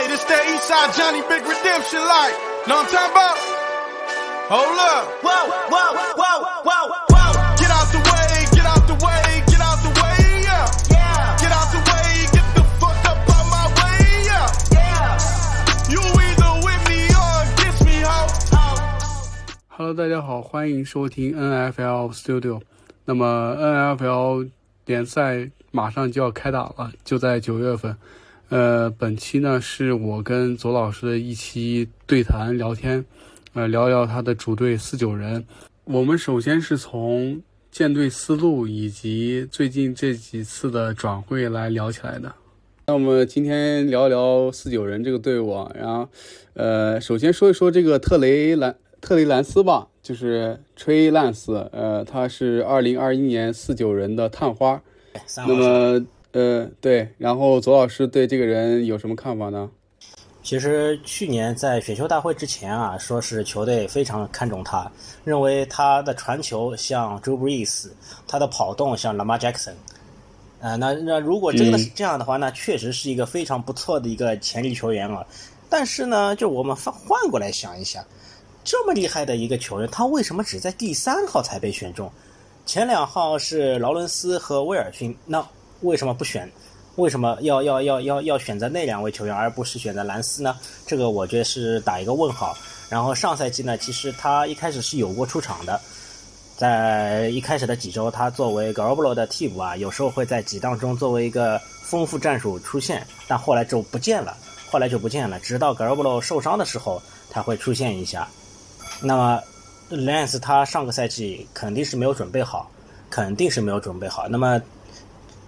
Hey, this that Eastside Johnny Big Redemption like. Know what I'm talking about? Hold up. Whoa, whoa, whoa, whoa, whoa. Get out the way, get out the way, get out the way, yeah. Yeah. Get out the way, get the fuck up out my way, yeah. Yeah. You either with me or against me, ho. Hello，大家好，欢迎收听 NFL Studio。那么 NFL 联赛马上就要开打了，就在九月份。 呃，本期呢是我跟左老师的一期对谈聊天，呃，聊聊他的主队四九人。我们首先是从建队思路以及最近这几次的转会来聊起来的。那我们今天聊一聊四九人这个队伍啊，然后，呃，首先说一说这个特雷兰特雷兰斯吧，就是吹兰斯，呃，他是二零二一年四九人的探花。那么。呃，对，然后左老师对这个人有什么看法呢？其实去年在选秀大会之前啊，说是球队非常看重他，认为他的传球像 Drew Brees，他的跑动像 Lamar Jackson。呃，那那如果真的是这样的话，那确实是一个非常不错的一个潜力球员了。但是呢，就我们换换过来想一想，这么厉害的一个球员，他为什么只在第三号才被选中？前两号是劳伦斯和威尔逊，那？为什么不选？为什么要要要要要选择那两位球员，而不是选择兰斯呢？这个我觉得是打一个问号。然后上赛季呢，其实他一开始是有过出场的，在一开始的几周，他作为 g a r b l o 的替补啊，有时候会在几档中作为一个丰富战术出现，但后来就不见了，后来就不见了。直到 g a r b l o 受伤的时候，他会出现一下。那么 Lance 他上个赛季肯定是没有准备好，肯定是没有准备好。那么。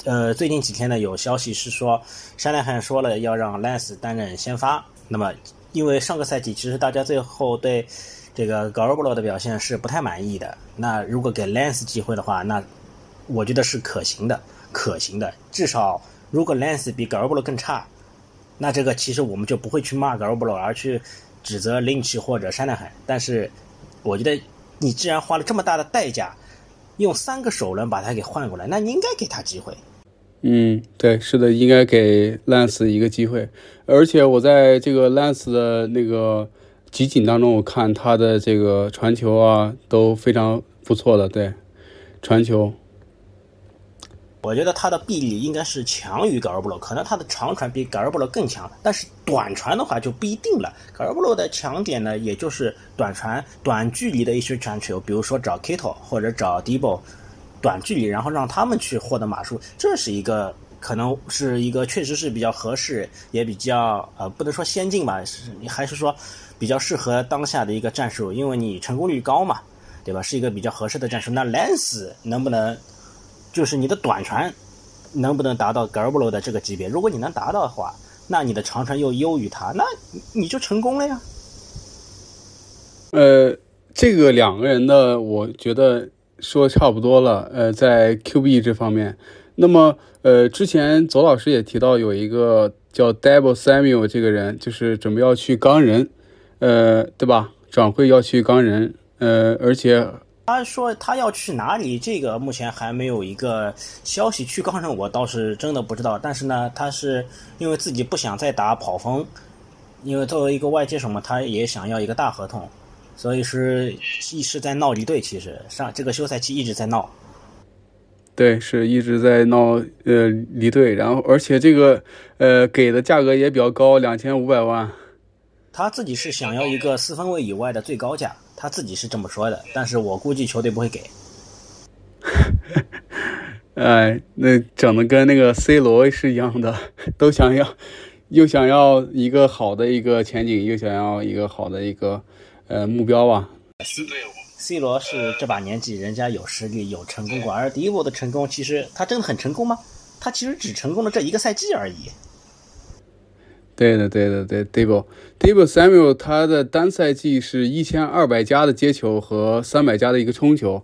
呃，最近几天呢，有消息是说，山奈汉说了要让 Lance 担任先发。那么，因为上个赛季其实大家最后对这个 g a r b l o 的表现是不太满意的。那如果给 Lance 机会的话，那我觉得是可行的，可行的。至少如果 Lance 比 g a r b l o 更差，那这个其实我们就不会去骂 g a r b l o 而去指责 Lynch 或者山奈汉。但是，我觉得你既然花了这么大的代价，用三个首轮把他给换过来，那你应该给他机会。嗯，对，是的，应该给 Lance 一个机会。而且我在这个 Lance 的那个集锦当中，我看他的这个传球啊都非常不错的。对，传球，我觉得他的臂力应该是强于 g a r b l o 可能他的长传比 g a r b l o 更强，但是短传的话就不一定了。g a r b l o 的强点呢，也就是短传、短距离的一些传球，比如说找 Kittle 或者找 Debo。短距离，然后让他们去获得码数，这是一个可能是一个确实是比较合适，也比较呃不能说先进吧，是还是说比较适合当下的一个战术，因为你成功率高嘛，对吧？是一个比较合适的战术。那 Lance 能不能就是你的短传能不能达到 g a r b l o 的这个级别？如果你能达到的话，那你的长传又优于他，那你就成功了呀。呃，这个两个人的，我觉得。说差不多了，呃，在 QB 这方面，那么呃，之前左老师也提到有一个叫 Double Samuel 这个人，就是准备要去钢人，呃，对吧？转会要去钢人，呃，而且他说他要去哪里，这个目前还没有一个消息。去钢人我倒是真的不知道，但是呢，他是因为自己不想再打跑锋，因为作为一个外接手嘛，他也想要一个大合同。所以是一直在闹离队，其实上这个休赛期一直在闹。对，是一直在闹呃离队，然后而且这个呃给的价格也比较高，两千五百万。他自己是想要一个四分位以外的最高价，他自己是这么说的，但是我估计球队不会给。哎，那整的跟那个 C 罗是一样的，都想要，又想要一个好的一个前景，又想要一个好的一个。呃，目标吧。C 罗是这把年纪，人家有实力，有成功过。而迪波的成功，其实他真的很成功吗？他其实只成功了这一个赛季而已。对的，对的，对 d 波 d b o Samuel 他的单赛季是一千二百加的接球和三百加的一个冲球。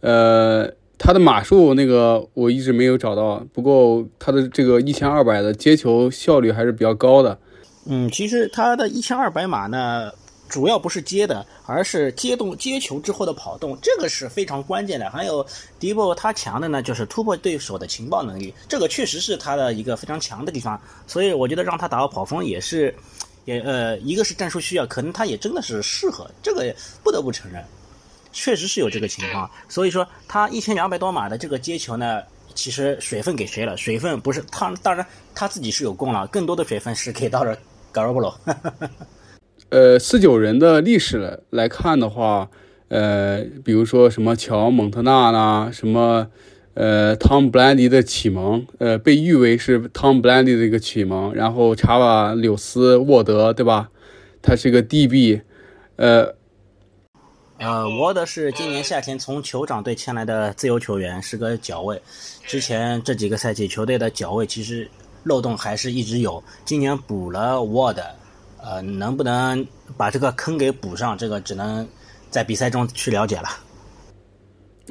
呃，他的码数那个我一直没有找到，不过他的这个一千二百的接球效率还是比较高的。嗯，其实他的一千二百码呢。主要不是接的，而是接动接球之后的跑动，这个是非常关键的。还有迪波他强的呢，就是突破对手的情报能力，这个确实是他的一个非常强的地方。所以我觉得让他打到跑锋也是，也呃，一个是战术需要，可能他也真的是适合，这个不得不承认，确实是有这个情况。所以说他一千两百多码的这个接球呢，其实水分给谁了？水分不是他，当然他自己是有功劳，更多的水分是给到了格罗布罗。呃，四九人的历史来看的话，呃，比如说什么乔蒙特纳啦，什么呃汤布兰迪的启蒙，呃，被誉为是汤布兰迪的一个启蒙。然后查瓦柳斯沃德，对吧？他是个 DB，呃，呃，沃德是今年夏天从酋长队签来的自由球员，是个脚位。之前这几个赛季球队的脚位其实漏洞还是一直有，今年补了沃德。呃，能不能把这个坑给补上？这个只能在比赛中去了解了。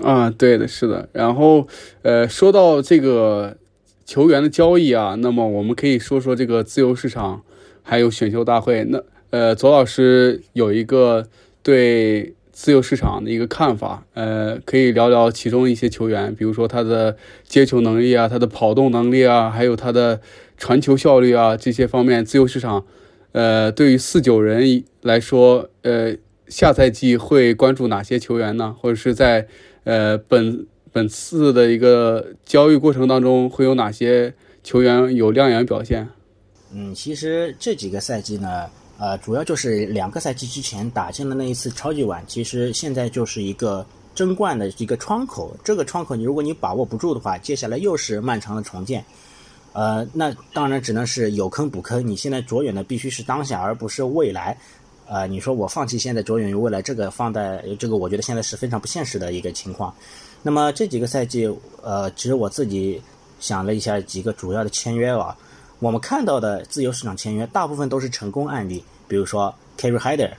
啊，对的，是的。然后，呃，说到这个球员的交易啊，那么我们可以说说这个自由市场，还有选秀大会。那，呃，左老师有一个对自由市场的一个看法，呃，可以聊聊其中一些球员，比如说他的接球能力啊，他的跑动能力啊，还有他的传球效率啊这些方面，自由市场。呃，对于四九人来说，呃，下赛季会关注哪些球员呢？或者是在呃本本次的一个交易过程当中，会有哪些球员有亮眼表现？嗯，其实这几个赛季呢，呃，主要就是两个赛季之前打进的那一次超级碗，其实现在就是一个争冠的一个窗口。这个窗口，你如果你把握不住的话，接下来又是漫长的重建。呃，那当然只能是有坑补坑。你现在着眼的必须是当下，而不是未来。呃，你说我放弃现在着眼于未来，这个放在这个，我觉得现在是非常不现实的一个情况。那么这几个赛季，呃，其实我自己想了一下几个主要的签约啊，我们看到的自由市场签约大部分都是成功案例，比如说 Kerry Hyder，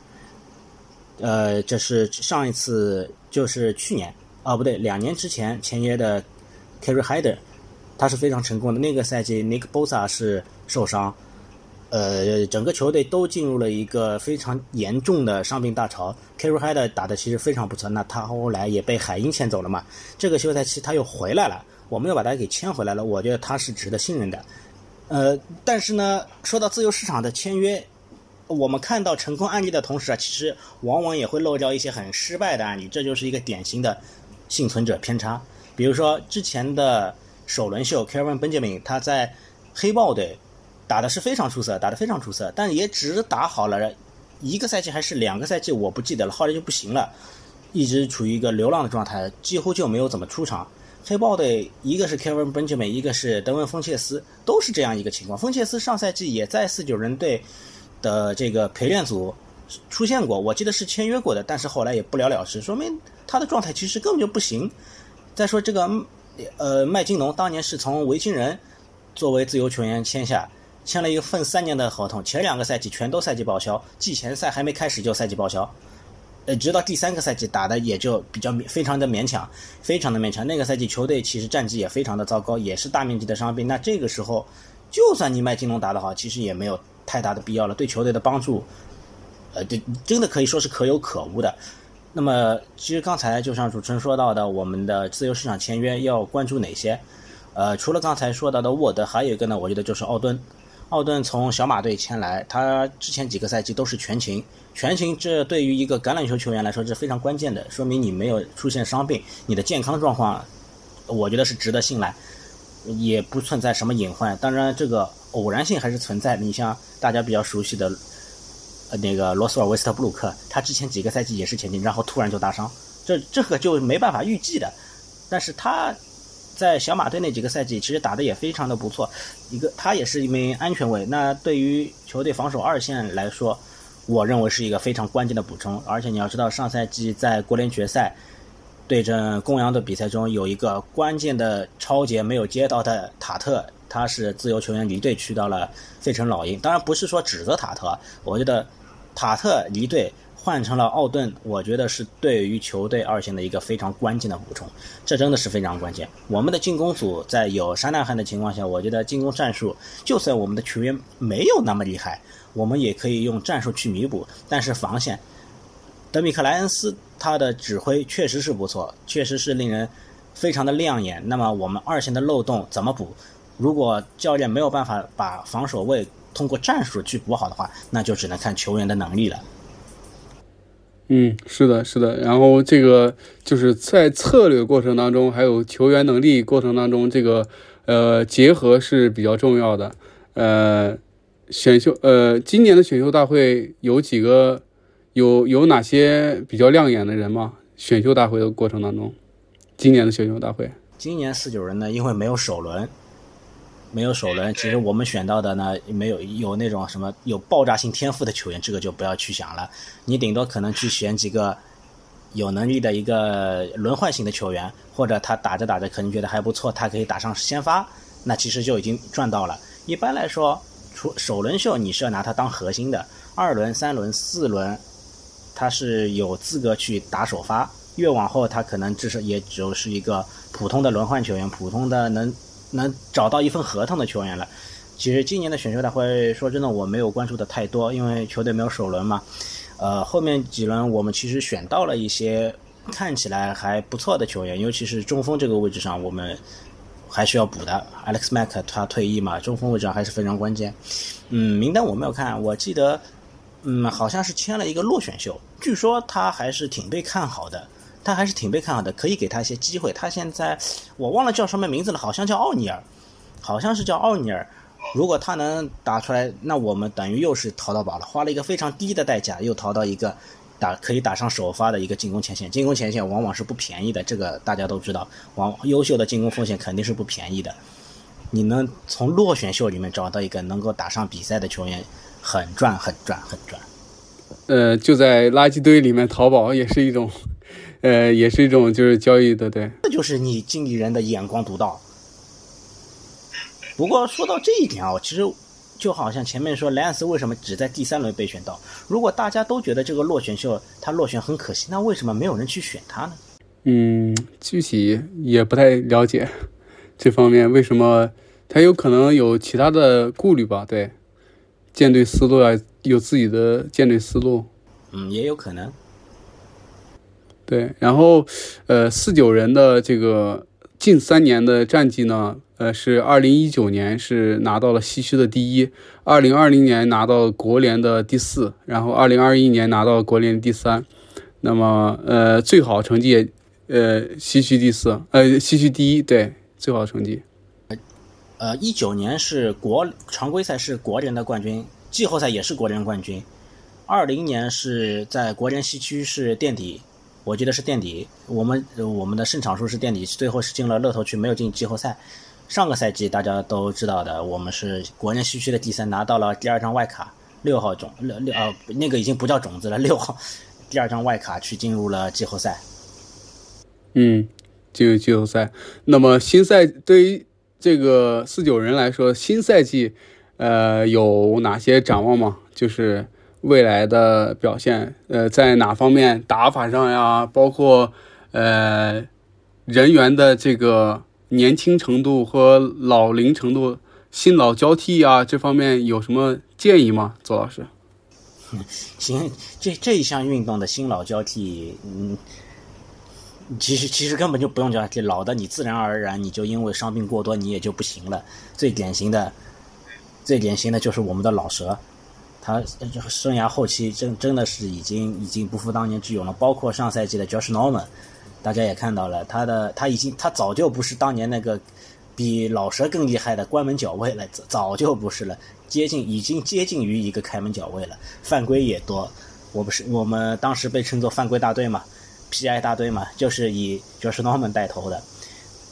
呃，这是上一次就是去年啊，不对，两年之前签约的 Kerry Hyder。他是非常成功的。那个赛季，Nick Bosa 是受伤，呃，整个球队都进入了一个非常严重的伤病大潮。Kerry Hyder 打的其实非常不错，那他后来也被海鹰签走了嘛。这个休赛期他又回来了，我们又把他给签回来了。我觉得他是值得信任的。呃，但是呢，说到自由市场的签约，我们看到成功案例的同时啊，其实往往也会漏掉一些很失败的案例，这就是一个典型的幸存者偏差。比如说之前的。首轮秀，Kevin Benjamin，他在黑豹队打的是非常出色，打得非常出色，但也只打好了一个赛季还是两个赛季，我不记得了，后来就不行了，一直处于一个流浪的状态，几乎就没有怎么出场。黑豹队一个是 Kevin Benjamin，一个是德文·丰切斯，都是这样一个情况。丰切斯上赛季也在四九人队的这个陪练组出现过，我记得是签约过的，但是后来也不了了之，说明他的状态其实根本就不行。再说这个。呃，麦金农当年是从维京人作为自由球员签下，签了一份三年的合同，前两个赛季全都赛季报销，季前赛还没开始就赛季报销，呃，直到第三个赛季打的也就比较非常的勉强，非常的勉强。那个赛季球队其实战绩也非常的糟糕，也是大面积的伤病。那这个时候，就算你麦金农打得好，其实也没有太大的必要了，对球队的帮助，呃，这真的可以说是可有可无的。那么，其实刚才就像主持人说到的，我们的自由市场签约要关注哪些？呃，除了刚才说到的沃德，还有一个呢，我觉得就是奥顿。奥顿从小马队签来，他之前几个赛季都是全勤，全勤这对于一个橄榄球球员来说是非常关键的，说明你没有出现伤病，你的健康状况，我觉得是值得信赖，也不存在什么隐患。当然，这个偶然性还是存在。你像大家比较熟悉的。呃，那个罗斯尔维斯特布鲁克，他之前几个赛季也是前进，然后突然就大伤，这这个就没办法预计的。但是他在小马队那几个赛季其实打的也非常的不错，一个他也是一名安全卫。那对于球队防守二线来说，我认为是一个非常关键的补充。而且你要知道，上赛季在国联决赛对阵公羊的比赛中，有一个关键的超节没有接到的塔特。他是自由球员离队去到了费城老鹰，当然不是说指责塔特，我觉得塔特离队换成了奥顿，我觉得是对于球队二线的一个非常关键的补充，这真的是非常关键。我们的进攻组在有沙纳汉的情况下，我觉得进攻战术，就算我们的球员没有那么厉害，我们也可以用战术去弥补。但是防线，德米克莱恩斯他的指挥确实是不错，确实是令人非常的亮眼。那么我们二线的漏洞怎么补？如果教练没有办法把防守位通过战术去补好的话，那就只能看球员的能力了。嗯，是的，是的。然后这个就是在策略过程当中，还有球员能力过程当中，这个呃结合是比较重要的。呃，选秀呃，今年的选秀大会有几个有有哪些比较亮眼的人吗？选秀大会的过程当中，今年的选秀大会，今年四九人呢，因为没有首轮。没有首轮，其实我们选到的呢，没有有那种什么有爆炸性天赋的球员，这个就不要去想了。你顶多可能去选几个有能力的一个轮换型的球员，或者他打着打着可能觉得还不错，他可以打上先发，那其实就已经赚到了。一般来说，除首轮秀你是要拿他当核心的，二轮、三轮、四轮，他是有资格去打首发。越往后，他可能至少也只有是一个普通的轮换球员，普通的能。能找到一份合同的球员了。其实今年的选秀大会，说真的，我没有关注的太多，因为球队没有首轮嘛。呃，后面几轮我们其实选到了一些看起来还不错的球员，尤其是中锋这个位置上，我们还需要补的。Alex Mack 他退役嘛，中锋位置上还是非常关键。嗯，名单我没有看，我记得，嗯，好像是签了一个落选秀，据说他还是挺被看好的。他还是挺被看好的，可以给他一些机会。他现在我忘了叫什么名字了，好像叫奥尼尔，好像是叫奥尼尔。如果他能打出来，那我们等于又是淘到宝了，花了一个非常低的代价，又淘到一个打可以打上首发的一个进攻前线。进攻前线往往是不便宜的，这个大家都知道。往优秀的进攻锋线肯定是不便宜的。你能从落选秀里面找到一个能够打上比赛的球员，很赚，很赚，很赚。呃，就在垃圾堆里面淘宝也是一种。呃，也是一种就是交易的，对，这就是你经理人的眼光独到。不过说到这一点啊，其实就好像前面说莱昂斯为什么只在第三轮被选到？如果大家都觉得这个落选秀他落选很可惜，那为什么没有人去选他呢？嗯，具体也不太了解 这方面，为什么他有可能有其他的顾虑吧？对，舰队思路啊，有自己的舰队思路。嗯，也有可能。对，然后，呃，四九人的这个近三年的战绩呢，呃，是二零一九年是拿到了西区的第一，二零二零年拿到国联的第四，然后二零二一年拿到国联第三，那么，呃，最好成绩，呃，西区第四，呃，西区第一，对，最好成绩。呃，一九年是国常规赛是国联的冠军，季后赛也是国联冠军，二零年是在国联西区是垫底。我记得是垫底，我们我们的胜场数是垫底，最后是进了乐透区，没有进季后赛。上个赛季大家都知道的，我们是国内西区的第三，拿到了第二张外卡，六号种六六呃那个已经不叫种子了，六号第二张外卡去进入了季后赛。嗯，进入季后赛。那么新赛对于这个四九人来说，新赛季呃有哪些展望吗？就是。未来的表现，呃，在哪方面打法上呀？包括呃人员的这个年轻程度和老龄程度、新老交替啊，这方面有什么建议吗？左老师？行，这这一项运动的新老交替，嗯，其实其实根本就不用交替，老的你自然而然你就因为伤病过多，你也就不行了。最典型的，最典型的就是我们的老蛇。他生涯后期真真的是已经已经不复当年之勇了，包括上赛季的 Josh Norman，大家也看到了，他的他已经他早就不是当年那个比老蛇更厉害的关门脚位了，早就不是了，接近已经接近于一个开门脚位了，犯规也多，我不是我们当时被称作犯规大队嘛，PI 大队嘛，就是以 Josh Norman 带头的。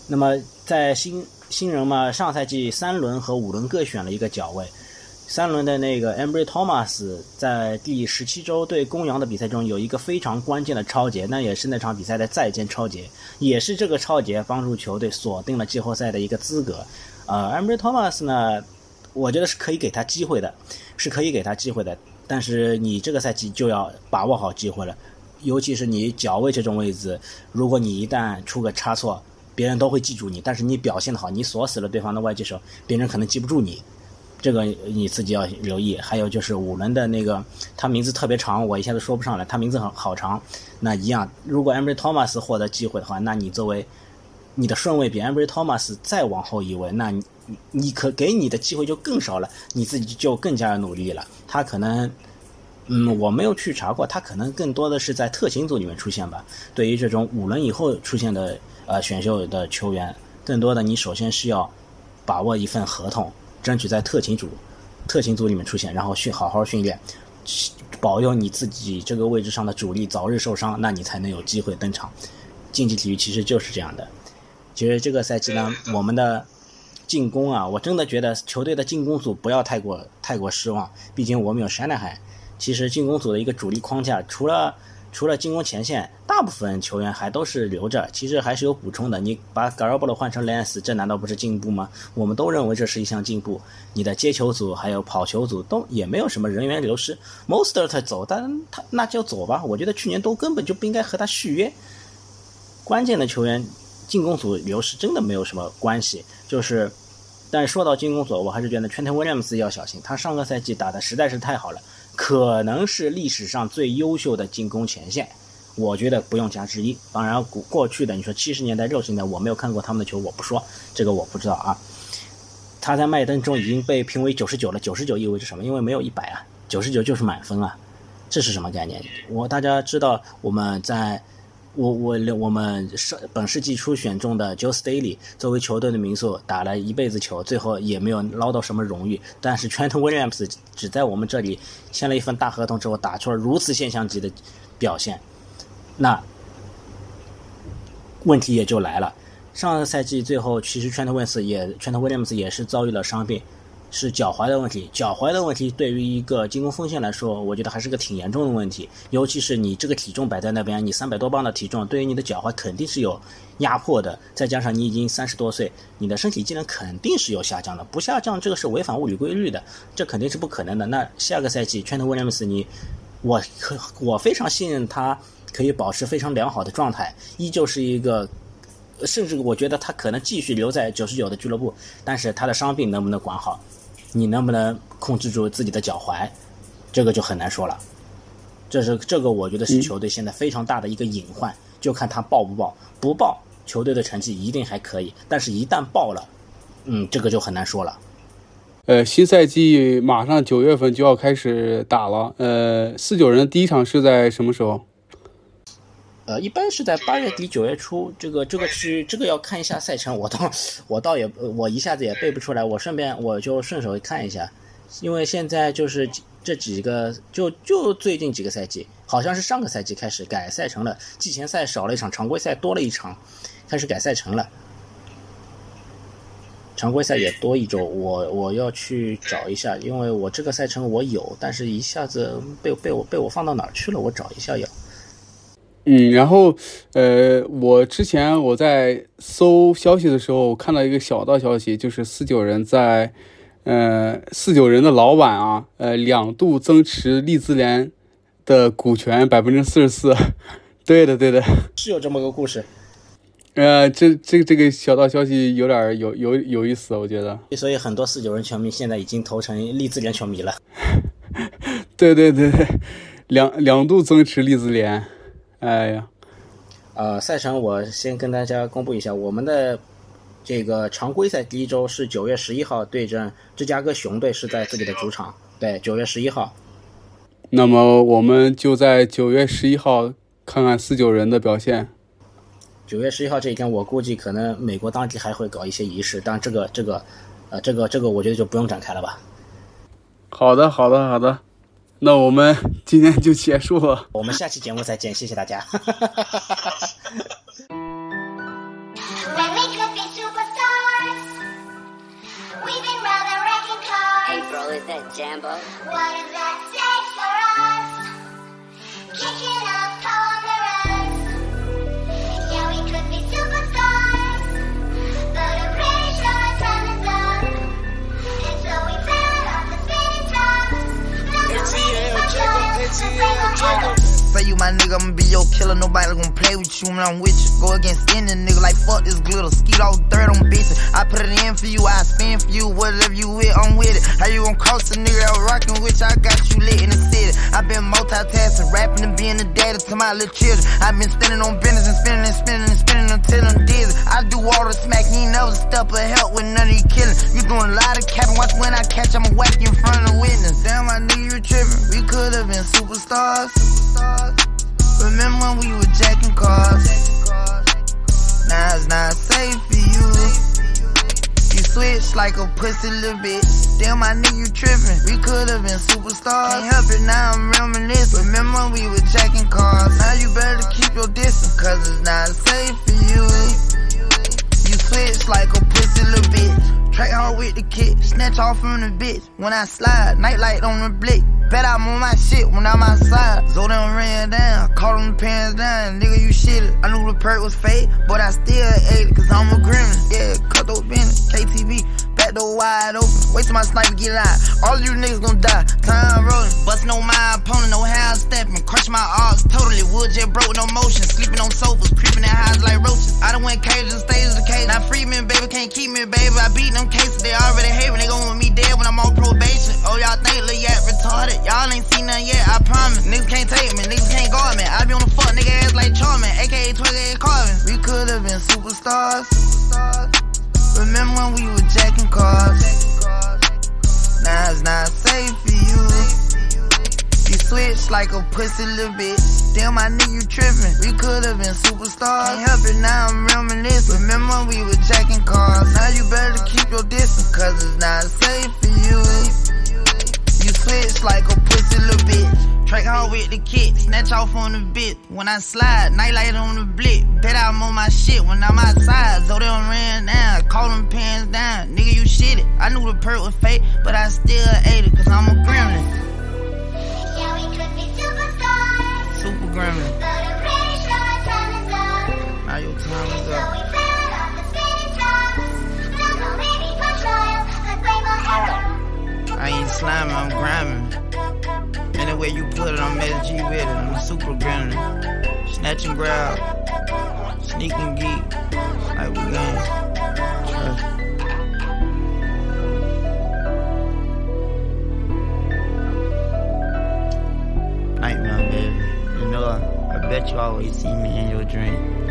那么在新新人嘛，上赛季三轮和五轮各选了一个脚位。三轮的那个 Embry Thomas 在第十七周对公羊的比赛中有一个非常关键的超节，那也是那场比赛的再见超节，也是这个超节帮助球队锁定了季后赛的一个资格。呃，Embry Thomas 呢，我觉得是可以给他机会的，是可以给他机会的。但是你这个赛季就要把握好机会了，尤其是你脚位这种位置，如果你一旦出个差错，别人都会记住你。但是你表现的好，你锁死了对方的外接手，别人可能记不住你。这个你自己要留意。还有就是五轮的那个，他名字特别长，我一下子说不上来，他名字很好长。那一样，如果 Ambry Thomas 获得机会的话，那你作为你的顺位比 Ambry Thomas 再往后一位，那你你可给你的机会就更少了，你自己就更加努力了。他可能，嗯，我没有去查过，他可能更多的是在特勤组里面出现吧。对于这种五轮以后出现的呃选秀的球员，更多的你首先是要把握一份合同。争取在特勤组、特勤组里面出现，然后训好好训练，保佑你自己这个位置上的主力早日受伤，那你才能有机会登场。竞技体育其实就是这样的。其实这个赛季呢，我们的进攻啊，我真的觉得球队的进攻组不要太过太过失望，毕竟我们有山奈海。其实进攻组的一个主力框架，除了除了进攻前线，大部分球员还都是留着，其实还是有补充的。你把 g a r a b o 换成 Lance，这难道不是进步吗？我们都认为这是一项进步。你的接球组还有跑球组都也没有什么人员流失。Mostert 走，但他那就走吧。我觉得去年都根本就不应该和他续约。关键的球员进攻组流失真的没有什么关系。就是，但说到进攻组，我还是觉得 Trent Williams 要小心，他上个赛季打的实在是太好了。可能是历史上最优秀的进攻前线，我觉得不用加之一。当然，过过去的你说七十年代、六十年代，我没有看过他们的球，我不说这个，我不知道啊。他在麦登中已经被评为九十九了，九十九意味着什么？因为没有一百啊，九十九就是满分啊，这是什么概念？我大家知道我们在。我我我们上本世纪初选中的 Joe Staley 作为球队的名宿打了一辈子球，最后也没有捞到什么荣誉。但是 Trent Williams 只在我们这里签了一份大合同之后，打出了如此现象级的表现，那问题也就来了。上个赛季最后，其实 Trent Williams 也 Trent Williams 也是遭遇了伤病。是脚踝的问题，脚踝的问题对于一个进攻锋线来说，我觉得还是个挺严重的问题。尤其是你这个体重摆在那边，你三百多磅的体重，对于你的脚踝肯定是有压迫的。再加上你已经三十多岁，你的身体机能肯定是有下降的。不下降，这个是违反物理规律的，这肯定是不可能的。那下个赛季，Trent Williams，你，我可我非常信任他可以保持非常良好的状态，依旧是一个，甚至我觉得他可能继续留在九十九的俱乐部，但是他的伤病能不能管好？你能不能控制住自己的脚踝，这个就很难说了。这是这个，我觉得是球队现在非常大的一个隐患，就看他爆不爆。不爆，球队的成绩一定还可以；但是，一旦爆了，嗯，这个就很难说了。呃，新赛季马上九月份就要开始打了。呃，四九人第一场是在什么时候？呃，一般是在八月底九月初，这个这个是这个要看一下赛程，我倒我倒也我一下子也背不出来，我顺便我就顺手看一下，因为现在就是这几个就就最近几个赛季，好像是上个赛季开始改赛程了，季前赛少了一场，常规赛多了一场，开始改赛程了，常规赛也多一周，我我要去找一下，因为我这个赛程我有，但是一下子被被我被我放到哪儿去了，我找一下要。嗯，然后，呃，我之前我在搜消息的时候看到一个小道消息，就是四九人在，呃，四九人的老板啊，呃，两度增持利兹联的股权百分之四十四。对的，对的，是有这么个故事。呃，这这这个小道消息有点有有有意思，我觉得。所以很多四九人球迷现在已经投成利兹联球迷了。对对对，两两度增持利兹联。哎呀，呃，赛程我先跟大家公布一下，我们的这个常规赛第一周是九月十一号对阵芝加哥熊队，是在自己的主场。对，九月十一号。那么我们就在九月十一号看看四九人的表现。九月十一号这一天，我估计可能美国当地还会搞一些仪式，但这个这个，呃，这个这个，我觉得就不用展开了吧。好的，好的，好的。那我们今天就结束了，我们下期节目再见，谢谢大家。Draco, bitch, yeah, Draco killer, nobody gonna be your killer, nobody gon' play with you when I'm with you. Go against any nigga like fuck this glitter. Skeet all third on bitches. I put it in for you, I spin for you. Whatever you with, I'm with it. How you gon' cross a nigga out rockin' with I got you lit in the city. i been multitasking, rapping and being the daddy to my little children. i been spending on business and spending and spending and spending until I'm dizzy. I do all the smack, you ain't never step of help with none of you killing. You doing a lot of capping, watch when I catch, I'ma whack you in front of the witness. Damn, I knew you were tripping. We could've been superstars. superstars. Remember when we were jacking cars? Now it's not safe for you. You switch like a pussy little bitch. Damn, I knew you tripping. We could've been superstars. Can't help it, now I'm reminiscing. Remember when we were jacking cars? Now you better keep your distance, cause it's not safe snatch off from the bitch. When I slide, nightlight on the blick. Bet I'm on my shit when I'm outside. Them ran down, caught them pants down. Nigga, you shitted. I knew the perk was fake, but I still ate it, cause I'm a gremlin. Yeah, cut those business, KTV. Back door wide open, wait till my sniper get out. All you niggas gon' die, time rolling. Bustin' on my opponent, no how I stepping. Crush my arms totally, wood jet broke, no motion. Sleeping on sofas, creeping in highs like roaches. I done went cages and stages the cage. Now free me, baby, can't keep me, baby. I beat them cases, they already hate me. They gon' want me dead when I'm on probation. Oh, y'all think Lil Yak retarded? Pussy little bitch. Damn, I knew you tripping. We could've been superstars. Can't help it, now I'm reminiscing. Remember we were jacking cars? Now you better keep your distance, cause it's not safe for you. You switch like a pussy little bitch. Track hard with the kit, snatch off on the bit. When I slide, nightlight on the blick. Bet I'm on my shit when I'm outside. So they don't ran down, call them pants down. Nigga, you shit it. I knew the perk was fake, but I still ate it, cause I'm a gremlin. Super Grammy. Now your time is up. I ain't slime, I'm grinding. Any way you put it, I'm SG with it. I'm super grinning. Snatch and grab. Sneak and geek. Like we gang. Bet you always see me in your dream.